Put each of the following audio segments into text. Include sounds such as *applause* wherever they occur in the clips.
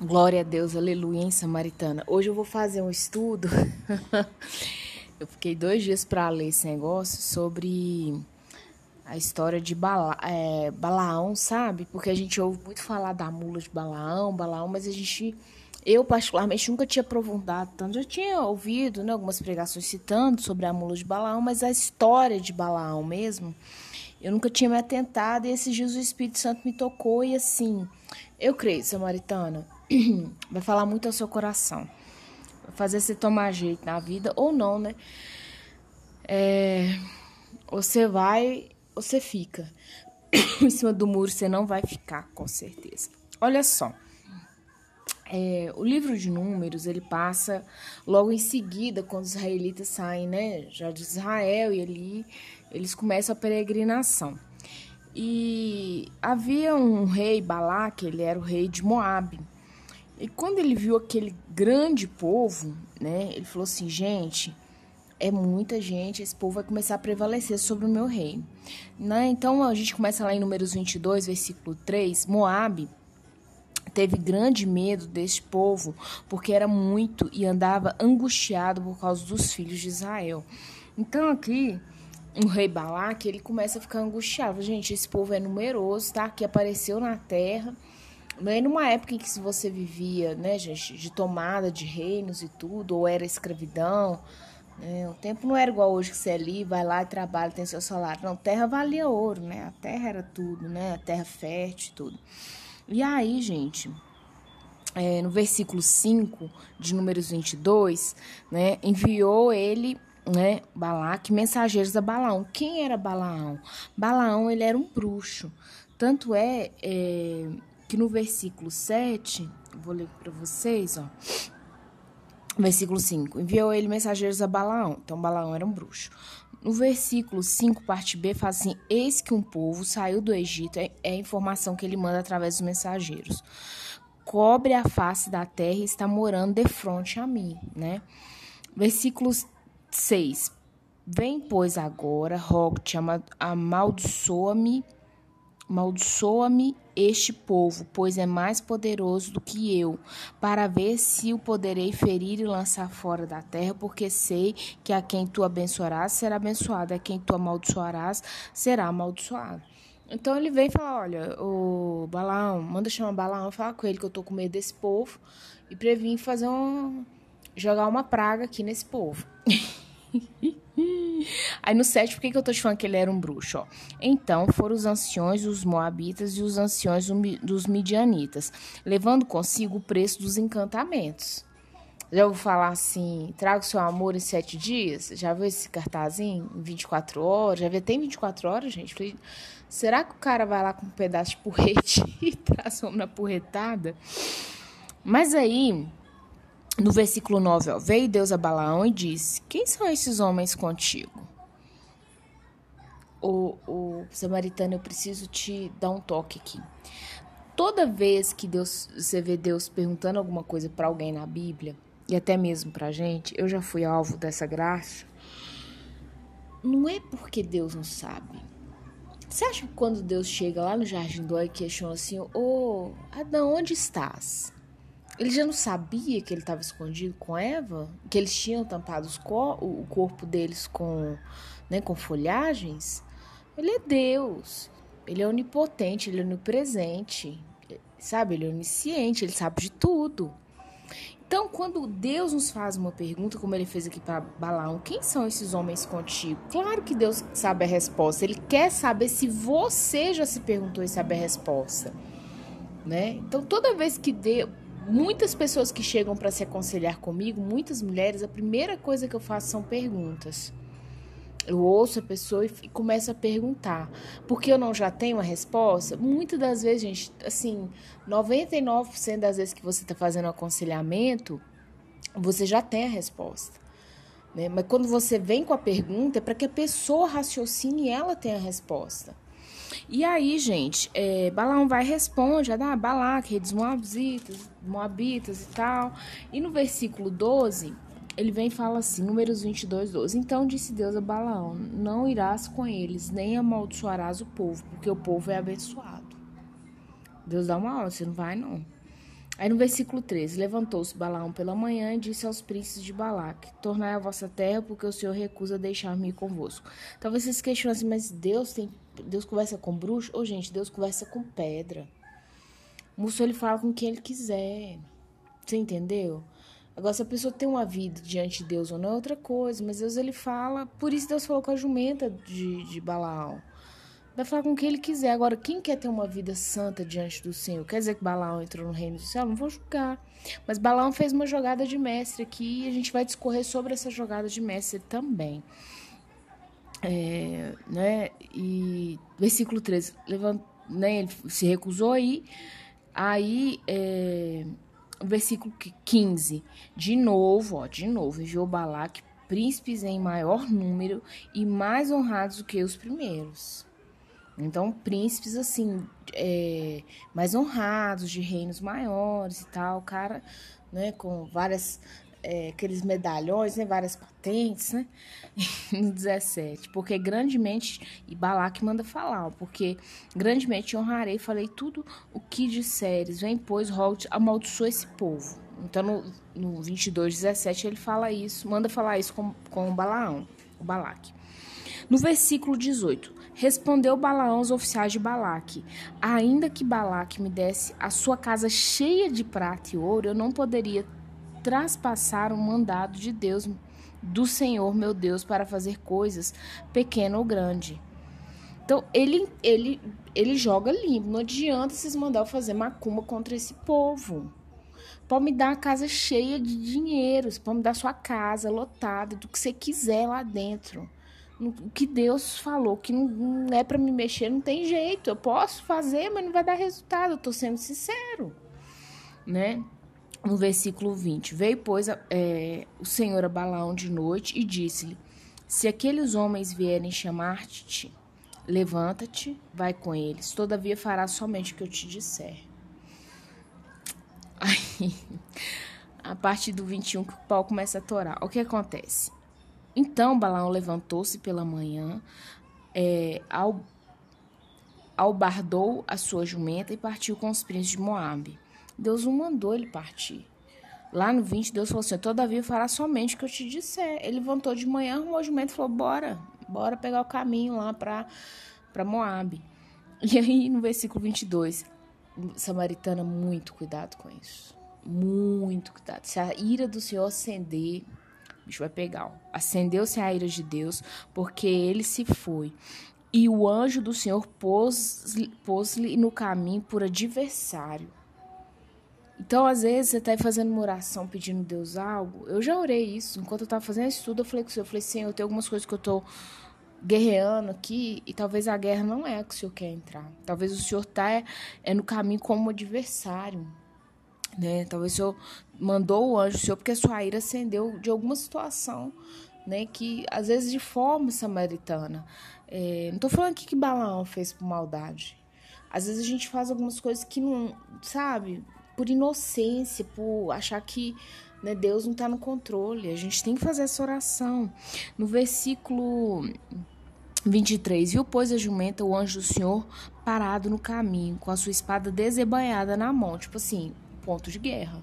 Glória a Deus, aleluia, em Samaritana. Hoje eu vou fazer um estudo. *laughs* eu fiquei dois dias para ler esse negócio sobre a história de Bala, é, Balaão, sabe? Porque a gente ouve muito falar da mula de Balaão, Balaão, mas a gente, eu particularmente nunca tinha aprofundado tanto. Já tinha ouvido né, algumas pregações citando sobre a mula de Balaão, mas a história de Balaão mesmo, eu nunca tinha me atentado e esses dias o Espírito Santo me tocou e assim, eu creio, Samaritana *clears throat* vai falar muito ao seu coração. Vai fazer você tomar jeito na vida ou não, né? É, você vai, você fica. *clears throat* em cima do muro você não vai ficar, com certeza. Olha só. É, o livro de Números ele passa logo em seguida quando os israelitas saem, né, já de Israel e ali eles começam a peregrinação. E havia um rei Balaque, ele era o rei de Moabe. E quando ele viu aquele grande povo, né, ele falou assim: gente, é muita gente, esse povo vai começar a prevalecer sobre o meu reino. Né? Então a gente começa lá em Números 22, versículo 3. Moabe teve grande medo deste povo, porque era muito e andava angustiado por causa dos filhos de Israel. Então aqui o rei Balaque, ele começa a ficar angustiado. Gente, esse povo é numeroso, tá? Que apareceu na terra nem numa época em que se você vivia, né, gente, de tomada de reinos e tudo, ou era escravidão, né? O tempo não era igual hoje que você é ali, vai lá e trabalha, tem seu salário. Não, terra valia ouro, né? A terra era tudo, né? A terra fértil e tudo. E aí, gente, é, no versículo 5 de Números 22, né, enviou ele, né, Balaque, mensageiros a Balaão. Quem era Balaão? Balaão, ele era um bruxo. Tanto é, é que no versículo 7, vou ler para vocês, ó. Versículo 5: Enviou ele mensageiros a Balaão. Então, Balaão era um bruxo. No versículo 5, parte B, fala assim: Eis que um povo saiu do Egito, é, é a informação que ele manda através dos mensageiros. Cobre a face da terra e está morando de frente a mim, Versículo 6: Vem, pois, agora, rogo-te, amaldiçoa-me Amaldiçoa-me este povo, pois é mais poderoso do que eu, para ver se o poderei ferir e lançar fora da terra, porque sei que a quem tu abençoarás será abençoado, a quem tu amaldiçoarás será amaldiçoado. Então ele vem e fala: Olha, o Balaão, manda chamar Balaão, falar com ele que eu tô com medo desse povo e previm fazer um. jogar uma praga aqui nesse povo. *laughs* Aí no 7, por que, que eu tô te falando que ele era um bruxo? Ó? Então foram os anciões dos Moabitas e os anciões dos Midianitas, levando consigo o preço dos encantamentos. Já vou falar assim, traga o seu amor em sete dias? Já viu esse cartazinho? Em 24 horas? Já viu? Tem 24 horas, gente? Falei, será que o cara vai lá com um pedaço de porrete *laughs* e traz uma porretada? Mas aí, no versículo 9, ó, veio Deus a Balaão e disse: Quem são esses homens contigo? O, o samaritano, eu preciso te dar um toque aqui. Toda vez que Deus, você vê Deus perguntando alguma coisa para alguém na Bíblia, e até mesmo para gente, eu já fui alvo dessa graça. Não é porque Deus não sabe. Você acha que quando Deus chega lá no jardim do e questiona assim: Ô oh, Adão, onde estás? Ele já não sabia que ele estava escondido com Eva? Que eles tinham tampado cor o corpo deles com, né, com folhagens? Ele é Deus. Ele é onipotente, ele é onipresente. Sabe? Ele é onisciente, ele sabe de tudo. Então, quando Deus nos faz uma pergunta, como ele fez aqui para Balaão, quem são esses homens contigo? Claro que Deus sabe a resposta. Ele quer saber se você já se perguntou e sabe a resposta. Né? Então, toda vez que Deus muitas pessoas que chegam para se aconselhar comigo, muitas mulheres, a primeira coisa que eu faço são perguntas. Eu ouço a pessoa e começo a perguntar. Porque eu não já tenho a resposta? Muitas das vezes, gente, assim, 99% das vezes que você está fazendo aconselhamento, você já tem a resposta. Né? Mas quando você vem com a pergunta, é para que a pessoa raciocine e ela tenha a resposta. E aí, gente, é, Balaão vai e responde, ah, Balaque, rei dos Moabitas, Moabitas e tal. E no versículo 12, ele vem e fala assim, números 22, 12. Então disse Deus a Balaão, não irás com eles, nem amaldiçoarás o povo, porque o povo é abençoado. Deus dá uma aula, você não vai não. Aí no versículo 13: Levantou-se Balaão pela manhã e disse aos príncipes de Balaque: Tornai a vossa terra, porque o Senhor recusa deixar-me convosco. Talvez vocês questionem assim, mas Deus tem. Deus conversa com bruxo? Ô, gente, Deus conversa com pedra. O moço ele fala com quem ele quiser. Você entendeu? Agora, se a pessoa tem uma vida diante de Deus ou não é outra coisa, mas Deus ele fala, por isso Deus falou com a jumenta de, de Balaão vai falar com quem ele quiser. Agora, quem quer ter uma vida santa diante do Senhor? Quer dizer que Balaão entrou no reino do céu? Não vou julgar. Mas Balaão fez uma jogada de mestre aqui e a gente vai discorrer sobre essa jogada de mestre também. É, né? E versículo 13, levant, né, ele se recusou aí. Aí, é, versículo 15, de novo, ó, de novo, enviou Balaque príncipes em maior número e mais honrados do que os primeiros. Então, príncipes, assim, é, mais honrados, de reinos maiores e tal, cara, né, com várias, é, aqueles medalhões, né, várias patentes, né, *laughs* no 17. Porque grandemente, e Balaque manda falar, porque grandemente honrarei, falei tudo o que disseres, vem, pois, rolte, amaldiçoa esse povo. Então, no, no 22, 17, ele fala isso, manda falar isso com, com o Balaão, o Balaque. No versículo 18, respondeu Balaão aos oficiais de Balaque: Ainda que Balaque me desse a sua casa cheia de prata e ouro, eu não poderia traspassar o mandado de Deus, do Senhor meu Deus, para fazer coisas, pequena ou grande. Então, ele, ele, ele joga limpo. Não adianta vocês mandar eu fazer macumba contra esse povo. Pode me dar a casa cheia de dinheiro. Pode me dar sua casa lotada, do que você quiser lá dentro o que Deus falou que não, não é para me mexer, não tem jeito. Eu posso fazer, mas não vai dar resultado. Eu tô sendo sincero, né? No versículo 20: Veio, pois, é, o Senhor a Balaão de noite e disse-lhe: Se aqueles homens vierem chamar-te, levanta-te, vai com eles. Todavia farás somente o que eu te disser. *laughs* Aí, a partir do 21 que o pau começa a torar. O que acontece? Então Balaão levantou-se pela manhã, é, albardou a sua jumenta e partiu com os príncipes de Moabe. Deus não mandou ele partir. Lá no 20, Deus falou assim: Todavia fará somente o que eu te disser. Ele levantou de manhã, arrumou jumenta e falou: Bora, bora pegar o caminho lá para Moabe. E aí, no versículo 22, Samaritana, muito cuidado com isso. Muito cuidado. Se a ira do Senhor acender, bicho vai pegar. Acendeu-se a ira de Deus, porque ele se foi. E o anjo do Senhor pôs-lhe pôs no caminho por adversário. Então, às vezes, você está fazendo uma oração pedindo a Deus algo. Eu já orei isso. Enquanto eu estava fazendo estudo, eu falei com o Senhor, eu falei, Senhor, tem algumas coisas que eu estou guerreando aqui e talvez a guerra não é a que o Senhor quer entrar. Talvez o Senhor está é, é no caminho como adversário né? Talvez o Senhor mandou o anjo o Senhor porque a sua ira acendeu de alguma situação, né? Que às vezes de forma samaritana. É, não estou falando aqui que Balaão fez por maldade. Às vezes a gente faz algumas coisas que não, sabe, por inocência, por achar que né, Deus não está no controle. A gente tem que fazer essa oração. No versículo 23. Viu, pois, a jumenta, o anjo do Senhor, parado no caminho, com a sua espada desembainhada na mão. Tipo assim, ponto de guerra.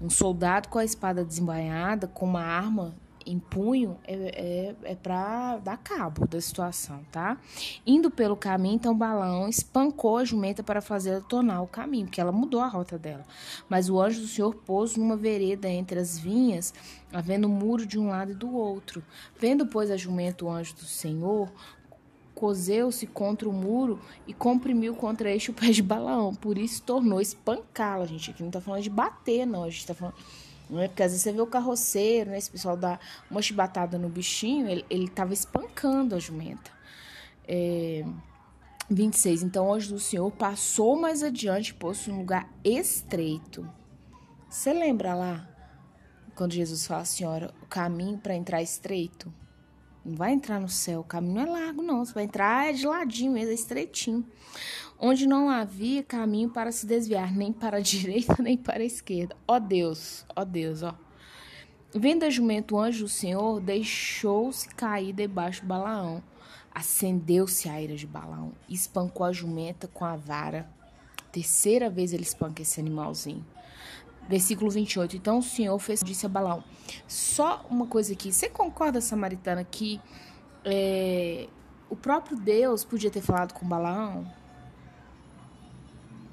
Um soldado com a espada desembainhada, com uma arma em punho, é, é, é para dar cabo da situação, tá? Indo pelo caminho, então Balão espancou a jumenta para fazer tornar o caminho, porque ela mudou a rota dela. Mas o anjo do Senhor pôs numa vereda entre as vinhas, havendo muro de um lado e do outro. Vendo, pois, a jumenta o anjo do Senhor, cozeu-se contra o muro e comprimiu contra este o pé de Balaão. Por isso tornou espancá-la, gente. Aqui não tá falando de bater, não. A gente tá falando. Não é? Porque às vezes você vê o carroceiro, né? Esse pessoal dá uma chibatada no bichinho, ele, ele tava espancando a jumenta. É, 26. Então o do Senhor passou mais adiante e pôs-se um lugar estreito. Você lembra lá? Quando Jesus fala, Senhora, o caminho para entrar é estreito? Não vai entrar no céu, o caminho não é largo, não. Você vai entrar é de ladinho é estreitinho. Onde não havia caminho para se desviar, nem para a *laughs* direita, nem para a esquerda. Ó Deus, ó Deus, ó. Vendo a jumento, o anjo do Senhor deixou-se cair debaixo do Balaão. Acendeu-se a ira de Balaão, espancou a jumenta com a vara terceira vez ele espanca esse animalzinho. Versículo 28. Então o Senhor fez, disse a Balaão: Só uma coisa aqui. Você concorda, Samaritana, que é, o próprio Deus podia ter falado com Balaão?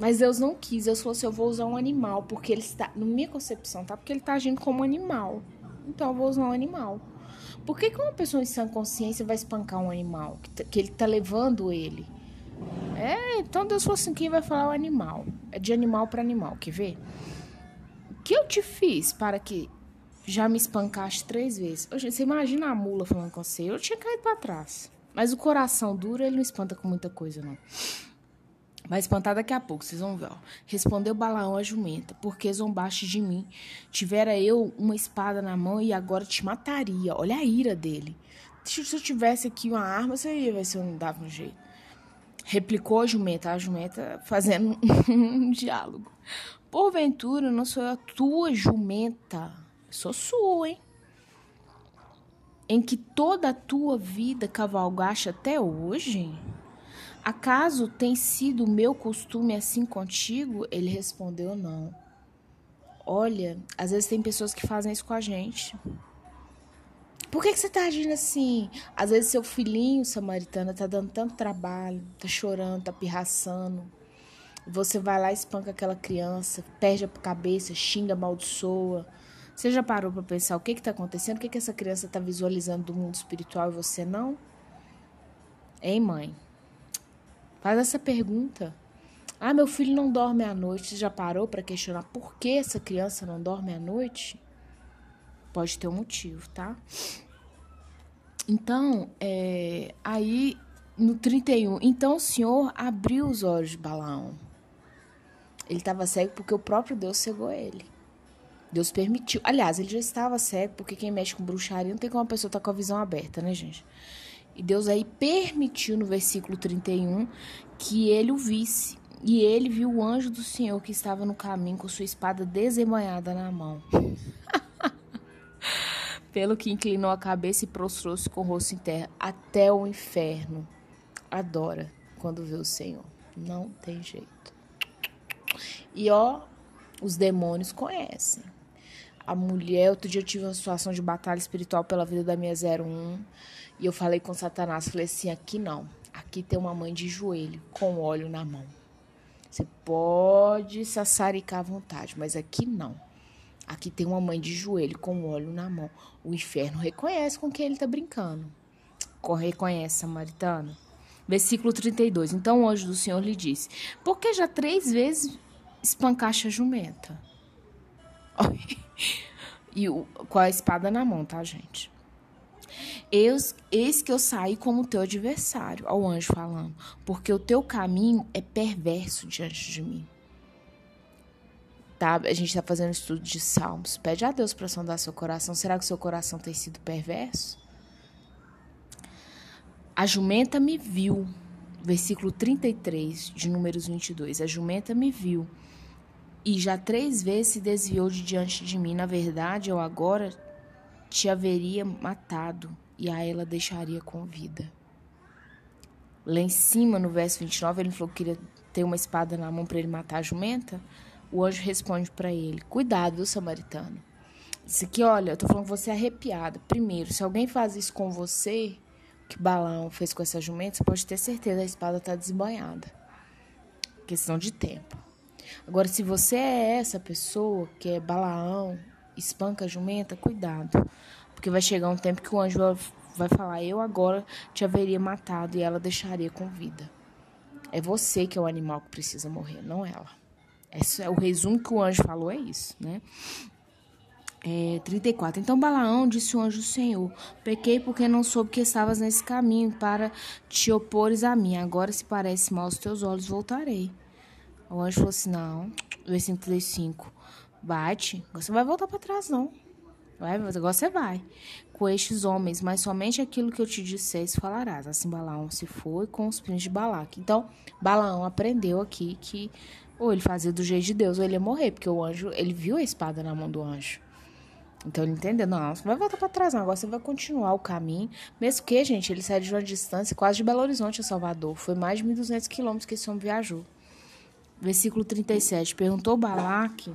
Mas Deus não quis. Deus falou assim: Eu vou usar um animal, porque ele está, na minha concepção, tá? Porque ele está agindo como um animal. Então eu vou usar um animal. Por que, que uma pessoa em sã consciência vai espancar um animal? Que, que ele está levando ele? É, então Deus falou assim: quem vai falar é o animal. É de animal para animal, quer ver? O que eu te fiz para que já me espancaste três vezes? Você imagina a mula falando com você? Eu tinha caído para trás. Mas o coração duro, ele não espanta com muita coisa, não. Vai espantar daqui a pouco, vocês vão ver. Ó. Respondeu Balaão a jumenta, porque zombaste de mim. Tivera eu uma espada na mão e agora te mataria. Olha a ira dele. Se eu tivesse aqui uma arma, você ia ver se eu não dava um jeito. Replicou a jumenta, a jumenta fazendo *laughs* um diálogo. Porventura, não sou a tua jumenta, sou sua, hein? Em que toda a tua vida cavalgaste até hoje? Acaso tem sido meu costume assim contigo? Ele respondeu: Não. Olha, às vezes tem pessoas que fazem isso com a gente. Por que, que você tá agindo assim? Às vezes seu filhinho samaritana tá dando tanto trabalho, tá chorando, tá pirraçando. Você vai lá, espanca aquela criança, perde a cabeça, xinga, amaldiçoa. Você já parou para pensar o que está acontecendo? O que, que essa criança está visualizando do mundo espiritual e você não? Hein, mãe? Faz essa pergunta. Ah, meu filho não dorme à noite. Você já parou para questionar por que essa criança não dorme à noite? Pode ter um motivo, tá? Então, é, aí no 31, então o Senhor abriu os olhos de Balaão. Ele estava cego porque o próprio Deus cegou ele. Deus permitiu. Aliás, ele já estava cego, porque quem mexe com bruxaria não tem como a pessoa estar tá com a visão aberta, né, gente? E Deus aí permitiu no versículo 31 que ele o visse. E ele viu o anjo do Senhor que estava no caminho com sua espada desembanhada na mão. *laughs* Pelo que inclinou a cabeça e prostrou-se com o rosto em terra até o inferno. Adora quando vê o Senhor. Não tem jeito. E ó, os demônios conhecem. A mulher, outro dia eu tive uma situação de batalha espiritual pela vida da minha 01. E eu falei com Satanás, falei assim, aqui não. Aqui tem uma mãe de joelho, com óleo na mão. Você pode sassaricar à vontade, mas aqui não. Aqui tem uma mãe de joelho com óleo na mão. O inferno reconhece com quem ele está brincando. Reconhece, samaritano. Versículo 32. Então o anjo do Senhor lhe disse: Por que já três vezes espancaste a jumenta? *laughs* e o, com a espada na mão, tá, gente? Eis, eis que eu saí como teu adversário, ao anjo falando, porque o teu caminho é perverso diante de mim tá? A gente está fazendo estudo de salmos. Pede a Deus para sondar seu coração. Será que seu coração tem sido perverso? A jumenta me viu. Versículo 33 de Números 22. A jumenta me viu e já três vezes se desviou de diante de mim. Na verdade, eu agora te haveria matado e a ela deixaria com vida. Lá em cima, no verso 29, ele falou que queria ter uma espada na mão para ele matar a jumenta. O anjo responde para ele: Cuidado, samaritano. Isso aqui, olha, eu tô falando você arrepiada. Primeiro, se alguém faz isso com você, que Balão fez com essa jumenta, você pode ter certeza a espada tá desbanhada. Questão de tempo. Agora, se você é essa pessoa que é Balaão, espanca a jumenta, cuidado. Porque vai chegar um tempo que o anjo vai falar: Eu agora te haveria matado e ela deixaria com vida. É você que é o animal que precisa morrer, não ela. Esse é o resumo que o anjo falou, é isso, né? É, 34. Então Balaão disse o anjo Senhor: Pequei porque não soube que estavas nesse caminho para te opores a mim. Agora, se parece mal aos teus olhos, voltarei. O anjo falou assim: Não. Versículo 35. Bate. Você vai voltar para trás, não. Vai, agora você vai. Com estes homens, mas somente aquilo que eu te disseis falarás. Assim Balaão se foi com os príncipes de Balaque. Então, Balaão aprendeu aqui que ou ele fazia do jeito de Deus, ou ele ia morrer, porque o anjo, ele viu a espada na mão do anjo. Então ele entendeu, não, você vai voltar para trás, não, agora você vai continuar o caminho. Mesmo que, gente, ele saiu de uma distância quase de Belo Horizonte a Salvador. Foi mais de 1.200 quilômetros que esse homem viajou. versículo 37. Perguntou Balaque